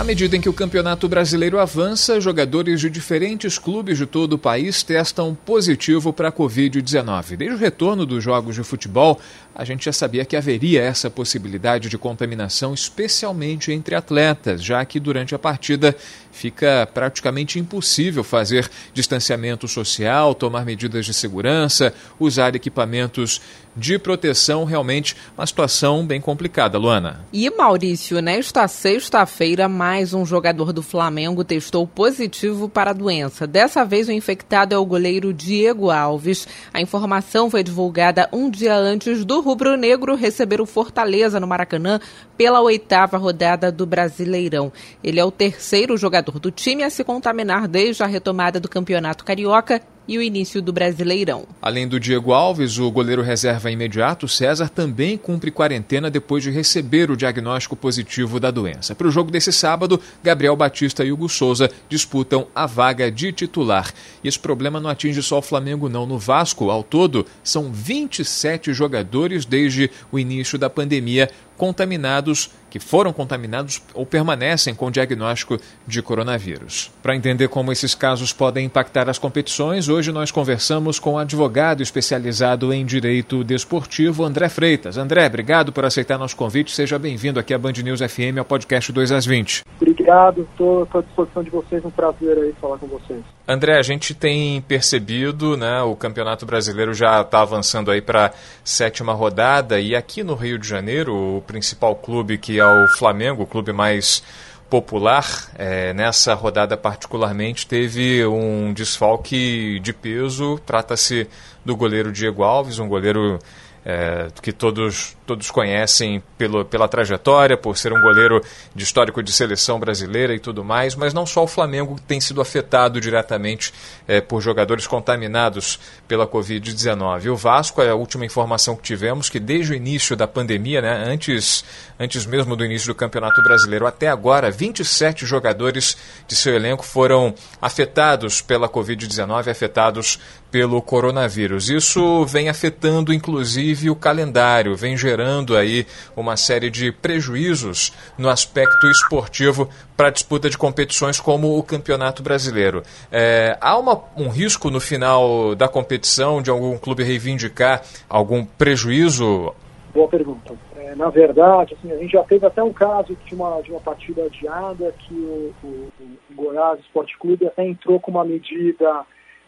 À medida em que o Campeonato Brasileiro avança, jogadores de diferentes clubes de todo o país testam positivo para a Covid-19. Desde o retorno dos jogos de futebol, a gente já sabia que haveria essa possibilidade de contaminação, especialmente entre atletas, já que durante a partida fica praticamente impossível fazer distanciamento social, tomar medidas de segurança, usar equipamentos de proteção, realmente uma situação bem complicada, Luana. E Maurício, nesta sexta-feira, mais um jogador do Flamengo testou positivo para a doença. Dessa vez o infectado é o goleiro Diego Alves. A informação foi divulgada um dia antes do rubro-negro receber o Fortaleza no Maracanã pela oitava rodada do Brasileirão. Ele é o terceiro jogador do time a se contaminar desde a retomada do Campeonato Carioca e o início do Brasileirão. Além do Diego Alves, o goleiro reserva imediato, César, também cumpre quarentena depois de receber o diagnóstico positivo da doença. Para o jogo desse sábado, Gabriel Batista e Hugo Souza disputam a vaga de titular. E esse problema não atinge só o Flamengo, não. No Vasco, ao todo, são 27 jogadores desde o início da pandemia contaminados, que foram contaminados ou permanecem com diagnóstico de coronavírus. Para entender como esses casos podem impactar as competições, hoje nós conversamos com o advogado especializado em direito desportivo, André Freitas. André, obrigado por aceitar nosso convite. Seja bem-vindo aqui à Band News FM, ao podcast 2 às 20. Obrigado, estou à disposição de vocês. Um prazer aí falar com vocês. André, a gente tem percebido, né, o Campeonato Brasileiro já está avançando aí para sétima rodada e aqui no Rio de Janeiro, o principal clube que é o Flamengo, o clube mais popular, é, nessa rodada particularmente teve um desfalque de peso. Trata-se do goleiro Diego Alves, um goleiro é, que todos, todos conhecem pelo, pela trajetória, por ser um goleiro de histórico de seleção brasileira e tudo mais, mas não só o Flamengo tem sido afetado diretamente é, por jogadores contaminados pela Covid-19. O Vasco, é a última informação que tivemos, que desde o início da pandemia, né, antes, antes mesmo do início do Campeonato Brasileiro até agora, 27 jogadores de seu elenco foram afetados pela Covid-19, afetados pelo coronavírus. Isso vem afetando, inclusive, o calendário, vem gerando aí uma série de prejuízos no aspecto esportivo para a disputa de competições como o Campeonato Brasileiro. É, há uma, um risco no final da competição de algum clube reivindicar algum prejuízo? Boa pergunta. É, na verdade, assim, a gente já teve até um caso de uma, de uma partida adiada que o, o, o Goiás Esporte Clube até entrou com uma medida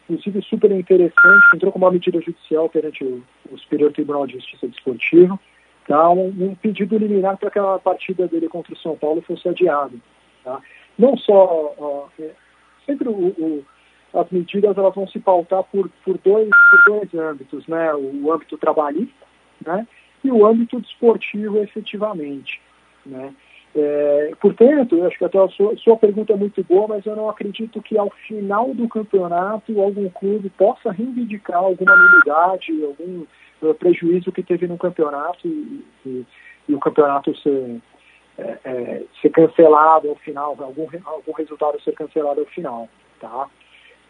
inclusive super interessante, entrou com uma medida judicial perante o, o Superior Tribunal de Justiça Desportivo, tá? um, um pedido liminar para que a partida dele contra o São Paulo fosse adiada. Tá? Não só, ó, é, sempre o, o, as medidas elas vão se pautar por, por, dois, por dois âmbitos, né? o, o âmbito trabalhista né? e o âmbito desportivo efetivamente. Né? É, portanto, eu acho que até a sua, sua, pergunta é muito boa, mas eu não acredito que ao final do campeonato algum clube possa reivindicar alguma nulidade, algum uh, prejuízo que teve no campeonato e, e, e o campeonato ser, é, é, ser cancelado ao final, algum, algum resultado ser cancelado ao final. Tá?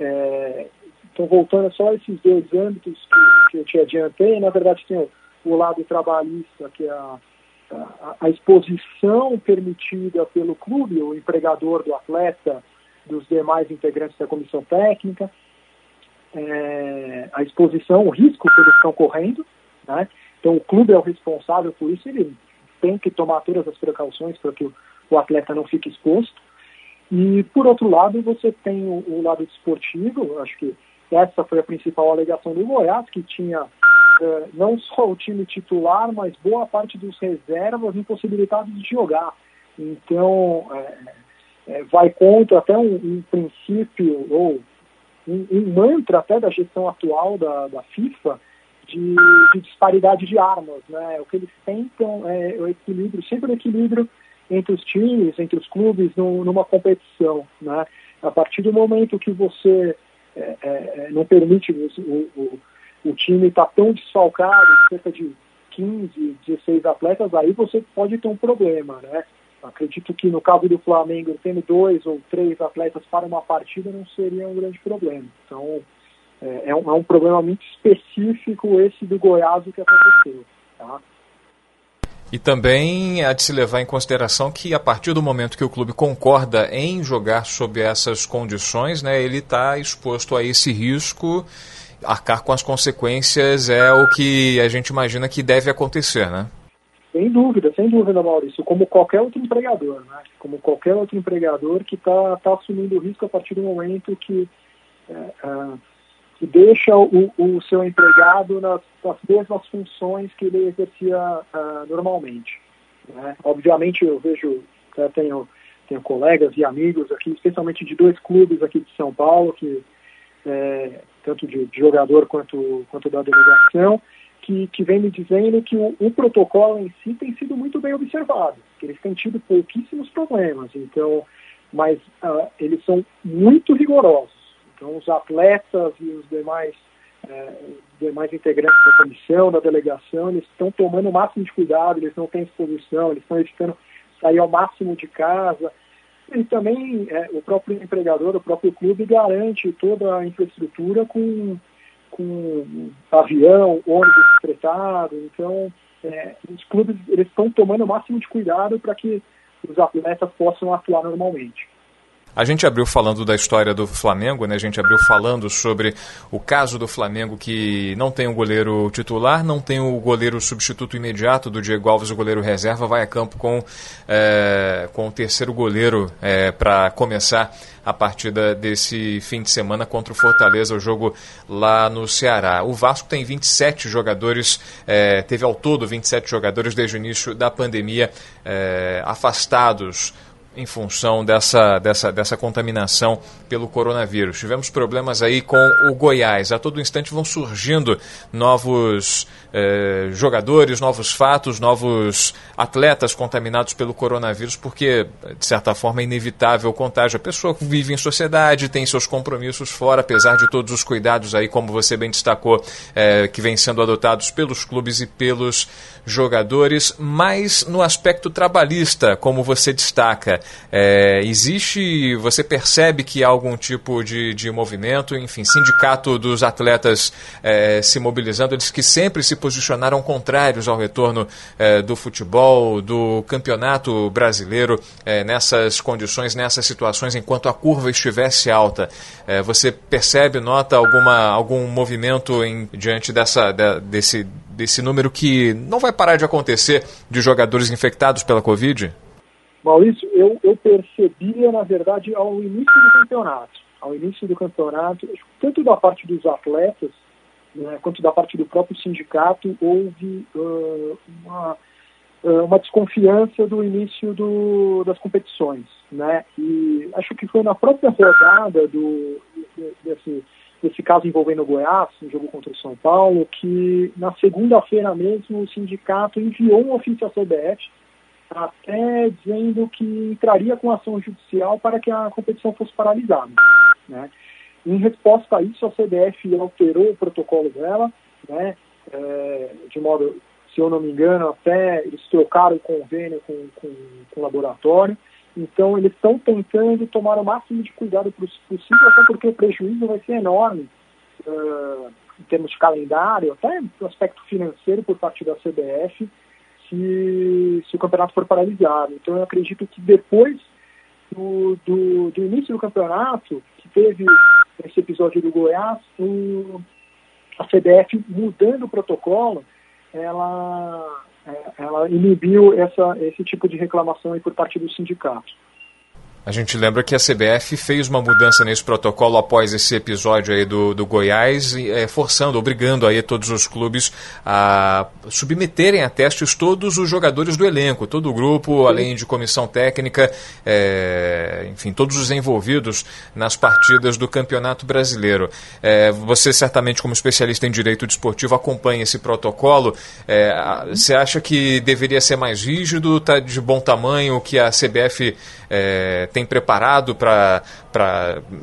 É, então, voltando só a esses dois âmbitos que, que eu te adiantei, na verdade tem o, o lado trabalhista, que é a a, exposição permitida pelo clube, o empregador do atleta, dos demais integrantes da comissão técnica, é, a exposição, o risco que eles estão correndo, né? Então o clube é o responsável por isso, ele tem que tomar todas as precauções para que o, o atleta não fique exposto. E por outro lado, você tem o, o lado desportivo, acho que essa foi a principal alegação do Goiás, que tinha é, não só o time titular, mas boa parte dos reservas impossibilitados de jogar. Então, é, é, vai contra até um, um princípio, ou um, um, mantra até da gestão atual da, da FIFA, de, de, disparidade de armas. Né? O que eles tentam é o equilíbrio, sempre o equilíbrio entre os times, entre os clubes, no, numa competição. Né? A partir do momento que você é, é, não permite o, o, o time está tão desfalcado, cerca de 15, 16 atletas, aí você pode ter um problema, né? Acredito que no caso do Flamengo, tendo dois ou três atletas para uma partida, não seria um grande problema. Então, é, é, um, é um problema muito específico esse do Goiás o que aconteceu. Tá? E também há de se levar em consideração que a partir do momento que o clube concorda em jogar sob essas condições, né, ele está exposto a esse risco. Arcar com as consequências é o que a gente imagina que deve acontecer, né? Sem dúvida, sem dúvida, Maurício. Como qualquer outro empregador, né? Como qualquer outro empregador que está tá assumindo o risco a partir do momento que, é, é, que deixa o, o, seu empregado nas, nas, mesmas funções que ele exercia é, normalmente. Né? Obviamente, eu vejo, eu tenho, tenho colegas e amigos aqui, especialmente de dois clubes aqui de São Paulo, que é, tanto de, de jogador quanto, quanto da delegação, que, que vem me dizendo que o, o, protocolo em si tem sido muito bem observado, que eles têm tido pouquíssimos problemas, então, mas uh, eles são muito rigorosos. Então, os atletas e os demais, uh, demais integrantes da comissão, da delegação, eles estão tomando o máximo de cuidado, eles não têm exposição, eles estão evitando sair ao máximo de casa. E também é, o próprio empregador, o próprio clube garante toda a infraestrutura com com avião, ônibus fretado. Então, é, os clubes eles estão tomando o máximo de cuidado para que os atletas possam atuar normalmente. A gente abriu falando da história do Flamengo, né? A gente abriu falando sobre o caso do Flamengo que não tem o goleiro titular, não tem o goleiro substituto imediato do Diego Alves, o goleiro reserva, vai a campo com, é, com o terceiro goleiro é, para começar a partida desse fim de semana contra o Fortaleza, o jogo lá no Ceará. O Vasco tem 27 jogadores, é, teve ao todo 27 jogadores desde o início da pandemia é, afastados em função dessa, dessa, dessa contaminação pelo coronavírus. Tivemos problemas aí com o Goiás. A todo instante vão surgindo novos eh, jogadores, novos fatos, novos atletas contaminados pelo coronavírus, porque, de certa forma, é inevitável o contágio. A pessoa vive em sociedade, tem seus compromissos fora, apesar de todos os cuidados aí, como você bem destacou, eh, que vêm sendo adotados pelos clubes e pelos jogadores, mas no aspecto trabalhista, como você destaca, é, existe, você percebe que há algum tipo de, de movimento, enfim, sindicato dos atletas é, se mobilizando, eles que sempre se posicionaram contrários ao retorno é, do futebol, do campeonato brasileiro é, nessas condições, nessas situações, enquanto a curva estivesse alta. É, você percebe, nota alguma, algum movimento em, diante dessa, de, desse desse número que não vai parar de acontecer de jogadores infectados pela Covid? Maurício, eu, eu percebia, na verdade, ao início do campeonato. Ao início do campeonato, tanto da parte dos atletas, né, quanto da parte do próprio sindicato, houve uh, uma, uh, uma desconfiança do início do, das competições. Né? E acho que foi na própria rodada do, desse nesse caso envolvendo o Goiás, no jogo contra o São Paulo, que na segunda-feira mesmo o sindicato enviou um ofício à CBF até dizendo que entraria com ação judicial para que a competição fosse paralisada. Né? Em resposta a isso, a CBF alterou o protocolo dela, né? É, de modo, se eu não me engano, até eles trocaram o convênio com, com, com o laboratório, então, eles estão tentando tomar o máximo de cuidado possível, até porque o prejuízo vai ser enorme uh, em termos de calendário, até no aspecto financeiro por parte da CBF, se, se o campeonato for paralisado. Então, eu acredito que depois do, do, do início do campeonato, que teve esse episódio do Goiás, o, a CBF mudando o protocolo, ela é, ela inibiu essa, esse tipo de reclamação por parte do sindicato. A gente lembra que a CBF fez uma mudança nesse protocolo após esse episódio aí do, do Goiás, é, forçando, obrigando aí todos os clubes a submeterem a testes todos os jogadores do elenco, todo o grupo, além de comissão técnica, é, enfim, todos os envolvidos nas partidas do Campeonato Brasileiro. É, você certamente, como especialista em direito desportivo, acompanha esse protocolo. Você acha que deveria ser mais rígido, está de bom tamanho, que a CBF tem preparado para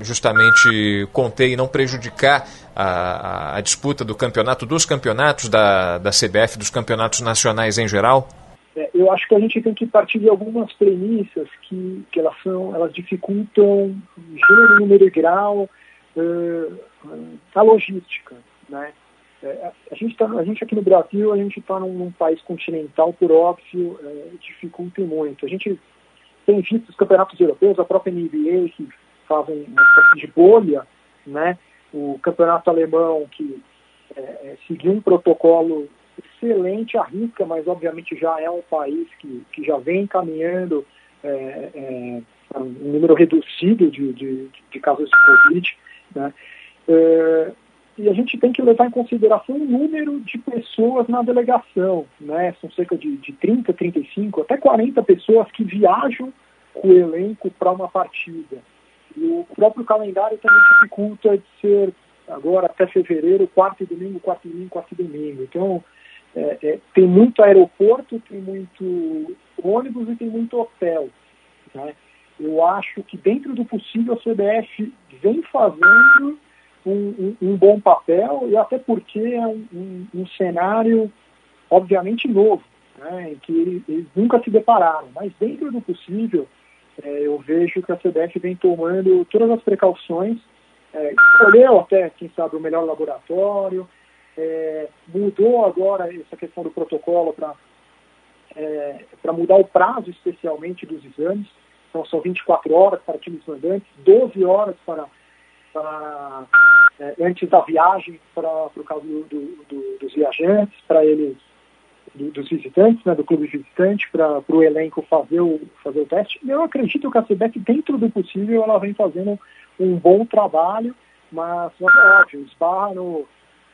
justamente conter e não prejudicar a, a, disputa do campeonato, dos campeonatos da, da CBF, dos campeonatos nacionais em geral? é, eu acho que a gente tem que partir de algumas premissas que, que elas são, elas dificultam gênero, número e grau uh, a logística, né? É, a, gente tá, a gente aqui no Brasil, a gente está num, num, país continental, por óbvio, é, dificulta muito. A gente tem visto os campeonatos europeus, a própria NBA, que fazem uma espécie de bolha, né? O campeonato alemão, que é, é seguiu um protocolo excelente, arrisca, mas obviamente já é um país que, que já vem caminhando é, é, um número reduzido de, de, de casos de Covid, né? E a gente tem que levar em consideração o número de pessoas na delegação, né? São cerca de, de 30, 35, até 40 pessoas que viajam com o elenco para uma partida. E o próprio calendário também dificulta de ser agora até fevereiro, quarto e domingo, quarto e domingo, quarto e domingo. Então, é, é, tem muito aeroporto, tem muito ônibus e tem muito hotel. Né? Eu acho que dentro do possível a CBF vem fazendo um, um, bom papel e até porque é um, um cenário obviamente novo, né, em que eles nunca se depararam, mas dentro do possível é, eu vejo que a CBF vem tomando todas as precauções, é, escolheu até, quem sabe, o melhor laboratório, é, mudou agora essa questão do protocolo para é, mudar o prazo especialmente dos exames, então são 24 horas para times mandantes, 12 horas para, para é, antes da viagem para o caso do, do, do, dos viajantes, para eles dos visitantes, né, do clube visitante, para o elenco fazer o, fazer o teste. Eu acredito que a CBF, dentro do possível, ela vem fazendo um bom trabalho, mas, mas é óbvio, esbarra no,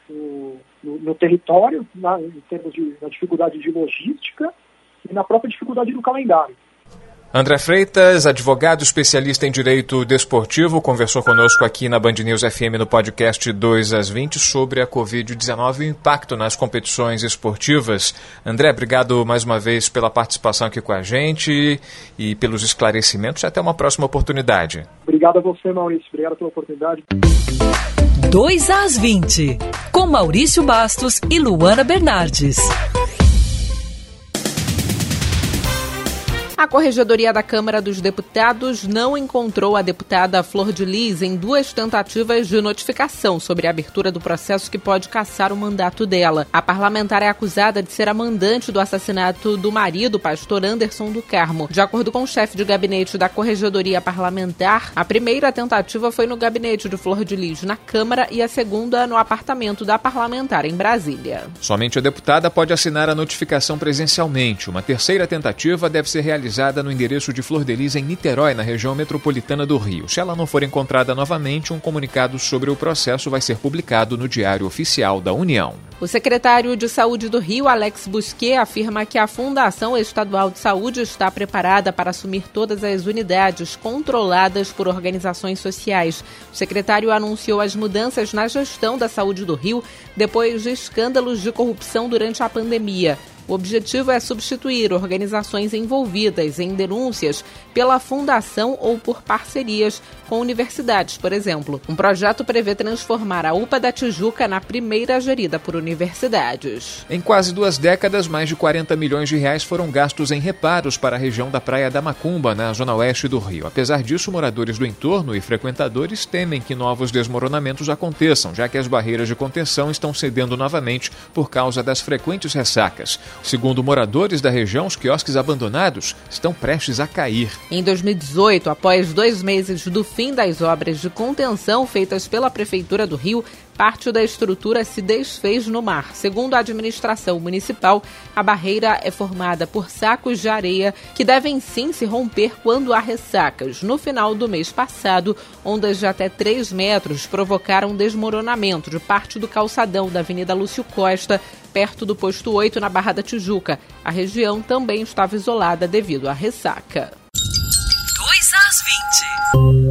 no, no território, na, em termos de na dificuldade de logística e na própria dificuldade do calendário. André Freitas, advogado especialista em direito desportivo, conversou conosco aqui na Band News FM no podcast 2 às 20 sobre a Covid-19 e o impacto nas competições esportivas. André, obrigado mais uma vez pela participação aqui com a gente e pelos esclarecimentos. Até uma próxima oportunidade. Obrigado a você, Maurício. Obrigado pela oportunidade. 2 às 20, com Maurício Bastos e Luana Bernardes. A Corregedoria da Câmara dos Deputados não encontrou a deputada Flor de Lis em duas tentativas de notificação sobre a abertura do processo que pode caçar o mandato dela. A parlamentar é acusada de ser a mandante do assassinato do marido, pastor Anderson do Carmo. De acordo com o chefe de gabinete da Corregedoria Parlamentar, a primeira tentativa foi no gabinete de Flor de Lis na Câmara e a segunda no apartamento da parlamentar em Brasília. Somente a deputada pode assinar a notificação presencialmente. Uma terceira tentativa deve ser realizada localizada no endereço de Flor de Lis, em Niterói, na região metropolitana do Rio. Se ela não for encontrada novamente, um comunicado sobre o processo vai ser publicado no Diário Oficial da União. O secretário de Saúde do Rio, Alex Busquet, afirma que a Fundação Estadual de Saúde está preparada para assumir todas as unidades controladas por organizações sociais. O secretário anunciou as mudanças na gestão da saúde do Rio depois de escândalos de corrupção durante a pandemia. O objetivo é substituir organizações envolvidas em denúncias pela fundação ou por parcerias com universidades, por exemplo. Um projeto prevê transformar a UPA da Tijuca na primeira gerida por universidades. Em quase duas décadas, mais de 40 milhões de reais foram gastos em reparos para a região da Praia da Macumba, na zona oeste do Rio. Apesar disso, moradores do entorno e frequentadores temem que novos desmoronamentos aconteçam, já que as barreiras de contenção estão cedendo novamente por causa das frequentes ressacas. Segundo moradores da região, os quiosques abandonados estão prestes a cair. Em 2018, após dois meses do fim das obras de contenção feitas pela Prefeitura do Rio, parte da estrutura se desfez no mar. Segundo a administração municipal, a barreira é formada por sacos de areia que devem sim se romper quando há ressacas. No final do mês passado, ondas de até 3 metros provocaram desmoronamento de parte do calçadão da Avenida Lúcio Costa, perto do posto 8 na Barra da Tijuca. A região também estava isolada devido à ressaca. 2 às 20.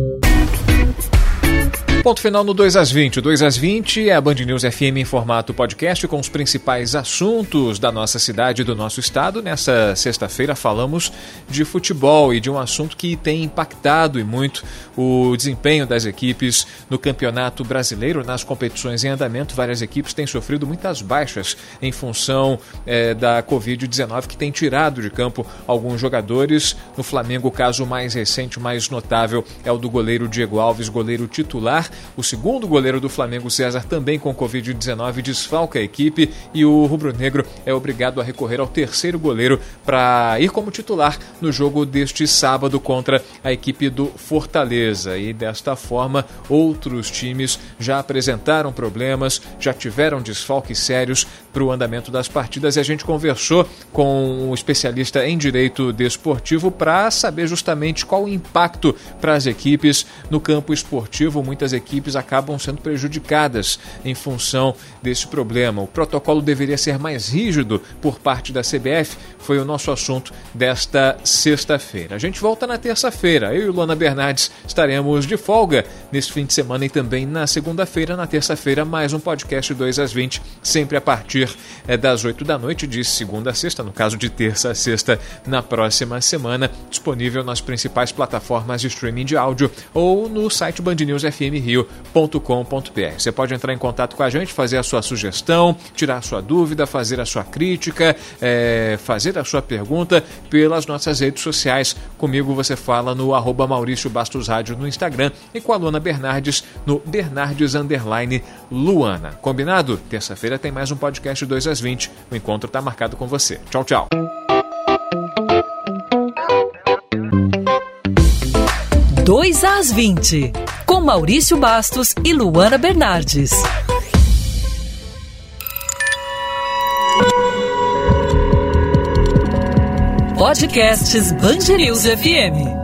Ponto final no 2 às 20. O 2 às 20 é a Band News FM em formato podcast com os principais assuntos da nossa cidade e do nosso estado. Nessa sexta-feira falamos de futebol e de um assunto que tem impactado e muito o desempenho das equipes no Campeonato Brasileiro, nas competições em andamento. Várias equipes têm sofrido muitas baixas em função eh, da Covid-19, que tem tirado de campo alguns jogadores. No Flamengo, o caso mais recente, mais notável, é o do goleiro Diego Alves, goleiro titular. O segundo goleiro do Flamengo, César, também com Covid-19, desfalca a equipe e o rubro-negro é obrigado a recorrer ao terceiro goleiro para ir como titular no jogo deste sábado contra a equipe do Fortaleza. E desta forma, outros times já apresentaram problemas, já tiveram desfalques sérios para o andamento das partidas e a gente conversou com um especialista em direito desportivo para saber justamente qual o impacto para as equipes no campo esportivo. Muitas equipes acabam sendo prejudicadas em função desse problema. O protocolo deveria ser mais rígido por parte da CBF, foi o nosso assunto desta sexta-feira. A gente volta na terça-feira. Eu e Luana Bernardes estaremos de folga neste fim de semana e também na segunda-feira, na terça-feira, mais um podcast 2 às 20, sempre a partir é, das 8 da noite, de segunda a sexta, no caso de terça a sexta, na próxima semana, disponível nas principais plataformas de streaming de áudio ou no site Band News FM Rio radio.com.br. Você pode entrar em contato com a gente, fazer a sua sugestão, tirar a sua dúvida, fazer a sua crítica, é, fazer a sua pergunta pelas nossas redes sociais. Comigo você fala no arroba Maurício Bastos Rádio no Instagram e com a Luana Bernardes no Bernardes Luana. Combinado? Terça-feira tem mais um podcast 2 às 20. O encontro está marcado com você. Tchau, tchau. 2 às 20, com Maurício Bastos e Luana Bernardes. Podcasts News FM.